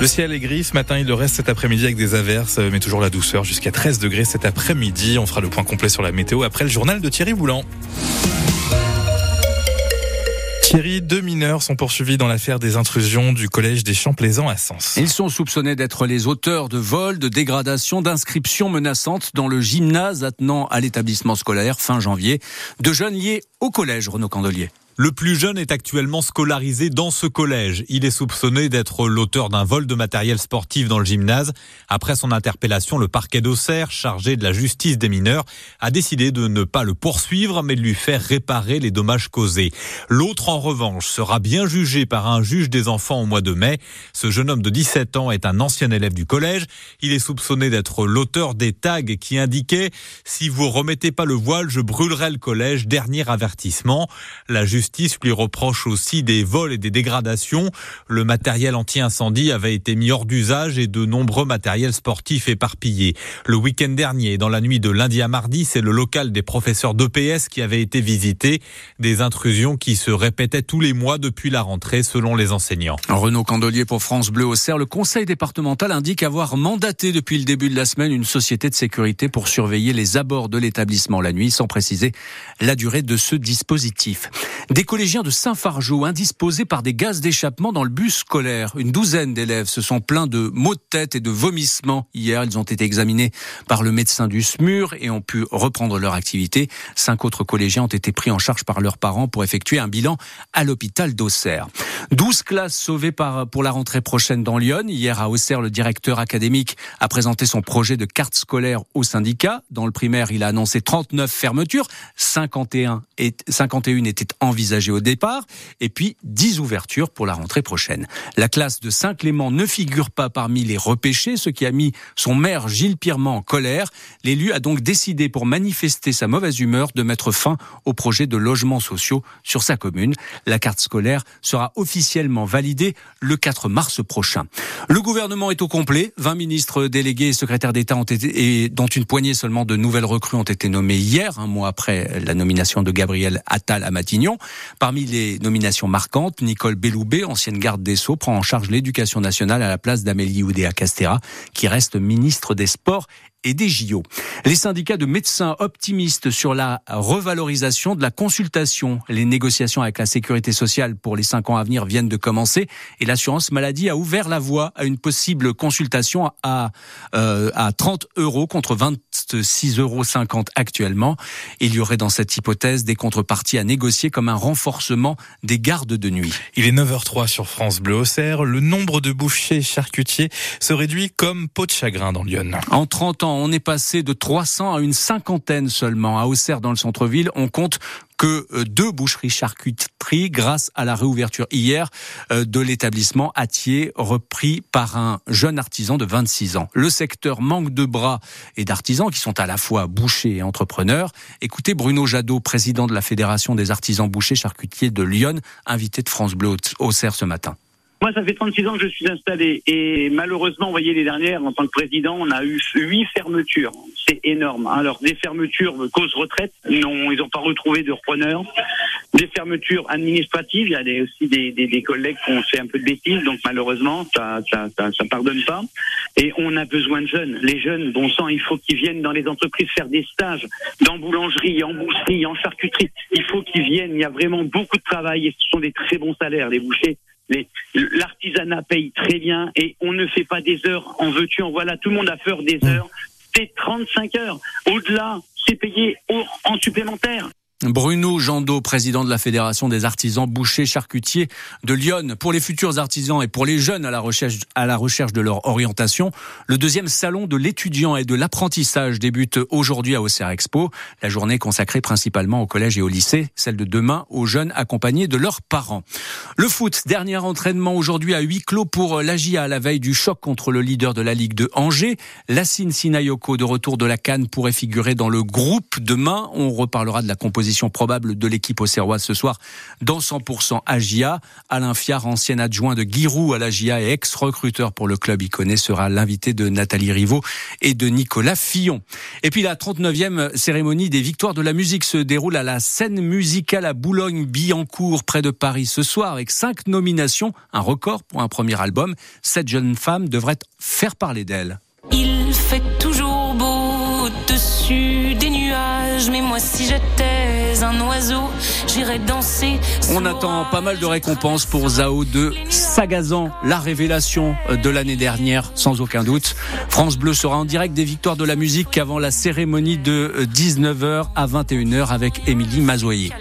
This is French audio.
Le ciel est gris ce matin, il le reste cet après-midi avec des averses, mais toujours la douceur jusqu'à 13 degrés cet après-midi. On fera le point complet sur la météo après le journal de Thierry Boulan. Thierry, deux mineurs sont poursuivis dans l'affaire des intrusions du collège des Champs-Plaisants à Sens. Ils sont soupçonnés d'être les auteurs de vols, de dégradation, d'inscriptions menaçantes dans le gymnase attenant à l'établissement scolaire fin janvier. De jeunes liés au collège, Renaud Candelier. Le plus jeune est actuellement scolarisé dans ce collège. Il est soupçonné d'être l'auteur d'un vol de matériel sportif dans le gymnase. Après son interpellation, le parquet d'Auxerre, chargé de la justice des mineurs, a décidé de ne pas le poursuivre, mais de lui faire réparer les dommages causés. L'autre, en revanche, sera bien jugé par un juge des enfants au mois de mai. Ce jeune homme de 17 ans est un ancien élève du collège. Il est soupçonné d'être l'auteur des tags qui indiquaient « Si vous remettez pas le voile, je brûlerai le collège. Dernier avertissement. La justice justice lui reproche aussi des vols et des dégradations. Le matériel anti-incendie avait été mis hors d'usage et de nombreux matériels sportifs éparpillés. Le week-end dernier, dans la nuit de lundi à mardi, c'est le local des professeurs d'EPS qui avait été visité. Des intrusions qui se répétaient tous les mois depuis la rentrée, selon les enseignants. Renaud Candelier pour France Bleu au Cerf. Le conseil départemental indique avoir mandaté depuis le début de la semaine une société de sécurité pour surveiller les abords de l'établissement la nuit, sans préciser la durée de ce dispositif. Des collégiens de Saint-Fargeau indisposés par des gaz d'échappement dans le bus scolaire. Une douzaine d'élèves se sont plaints de maux de tête et de vomissements. Hier, ils ont été examinés par le médecin du SMUR et ont pu reprendre leur activité. Cinq autres collégiens ont été pris en charge par leurs parents pour effectuer un bilan à l'hôpital d'Auxerre. Douze classes sauvées pour la rentrée prochaine dans Lyon. Hier à Auxerre, le directeur académique a présenté son projet de carte scolaire au syndicat. Dans le primaire, il a annoncé 39 fermetures. 51, et, 51 étaient envisagées au départ, et puis 10 ouvertures pour la rentrée prochaine. La classe de Saint-Clément ne figure pas parmi les repêchés, ce qui a mis son maire Gilles Pirement en colère. L'élu a donc décidé, pour manifester sa mauvaise humeur, de mettre fin au projet de logements sociaux sur sa commune. La carte scolaire sera officiellement validée le 4 mars prochain. Le gouvernement est au complet. 20 ministres délégués et secrétaires d'État ont été, et dont une poignée seulement de nouvelles recrues ont été nommés hier, un mois après la nomination de Gabriel Attal à Matignon. Parmi les nominations marquantes, Nicole Belloubet, ancienne garde des Sceaux, prend en charge l'éducation nationale à la place d'Amélie Oudéa-Castera, qui reste ministre des Sports et des JO. Les syndicats de médecins optimistes sur la revalorisation de la consultation. Les négociations avec la sécurité sociale pour les cinq ans à venir viennent de commencer et l'assurance maladie a ouvert la voie à une possible consultation à, euh, à 30 euros contre 26,50 euros actuellement. Il y aurait dans cette hypothèse des contreparties à négocier comme un renforcement des gardes de nuit. Il est 9h03 sur France Bleu Auxerre. Le nombre de bouchers charcutiers se réduit comme peau de chagrin dans Lyon. En 30 ans, on est passé de 300 à une cinquantaine seulement. À Auxerre, dans le centre-ville, on compte que euh, deux boucheries charcuteries grâce à la réouverture hier euh, de l'établissement Atier repris par un jeune artisan de 26 ans. Le secteur manque de bras et d'artisans qui sont à la fois bouchers et entrepreneurs. Écoutez Bruno Jadot, président de la Fédération des artisans bouchers charcutiers de Lyon, invité de France Bleu Auxerre ce matin. Moi, ça fait 36 ans que je suis installé et malheureusement, vous voyez les dernières, en tant que président, on a eu huit fermetures. C'est énorme. Alors, des fermetures cause retraite, non, ils n'ont pas retrouvé de repreneurs. Des fermetures administratives, il y a aussi des, des, des, collègues qui ont fait un peu de bêtises, donc malheureusement, ça, ça, ça, ça, pardonne pas. Et on a besoin de jeunes. Les jeunes, bon sang, il faut qu'ils viennent dans les entreprises faire des stages, dans boulangerie, en boucherie, en charcuterie. Il faut qu'ils viennent. Il y a vraiment beaucoup de travail et ce sont des très bons salaires, les bouchers l'artisanat paye très bien et on ne fait pas des heures en veux-tu, en voilà. Tout le monde a peur des heures. C'est 35 heures. Au-delà, c'est payé en supplémentaire. Bruno Jandot, président de la Fédération des artisans bouchers charcutiers de Lyon. Pour les futurs artisans et pour les jeunes à la recherche, de leur orientation, le deuxième salon de l'étudiant et de l'apprentissage débute aujourd'hui à Auxerre Expo. La journée consacrée principalement au collège et au lycée, celle de demain aux jeunes accompagnés de leurs parents. Le foot, dernier entraînement aujourd'hui à huis clos pour l'AGIA à la veille du choc contre le leader de la Ligue de Angers. Lassine Sinayoko de retour de la Cannes pourrait figurer dans le groupe demain. On reparlera de la composition probable de l'équipe au Serrois ce soir dans 100% Agia. Alain Fiard, ancien adjoint de Giroud à l'Agia et ex-recruteur pour le club iconé, sera l'invité de Nathalie Rivaud et de Nicolas Fillon. Et puis la 39e cérémonie des victoires de la musique se déroule à la scène musicale à Boulogne-Billancourt, près de Paris ce soir, avec cinq nominations, un record pour un premier album. Cette jeune femme devrait faire parler d'elle. Moi si j'étais un oiseau, j'irais danser. On attend pas mal de récompenses pour Zao de Sagazan, la révélation de l'année dernière, sans aucun doute. France Bleu sera en direct des victoires de la musique avant la cérémonie de 19h à 21h avec Émilie Mazoyer.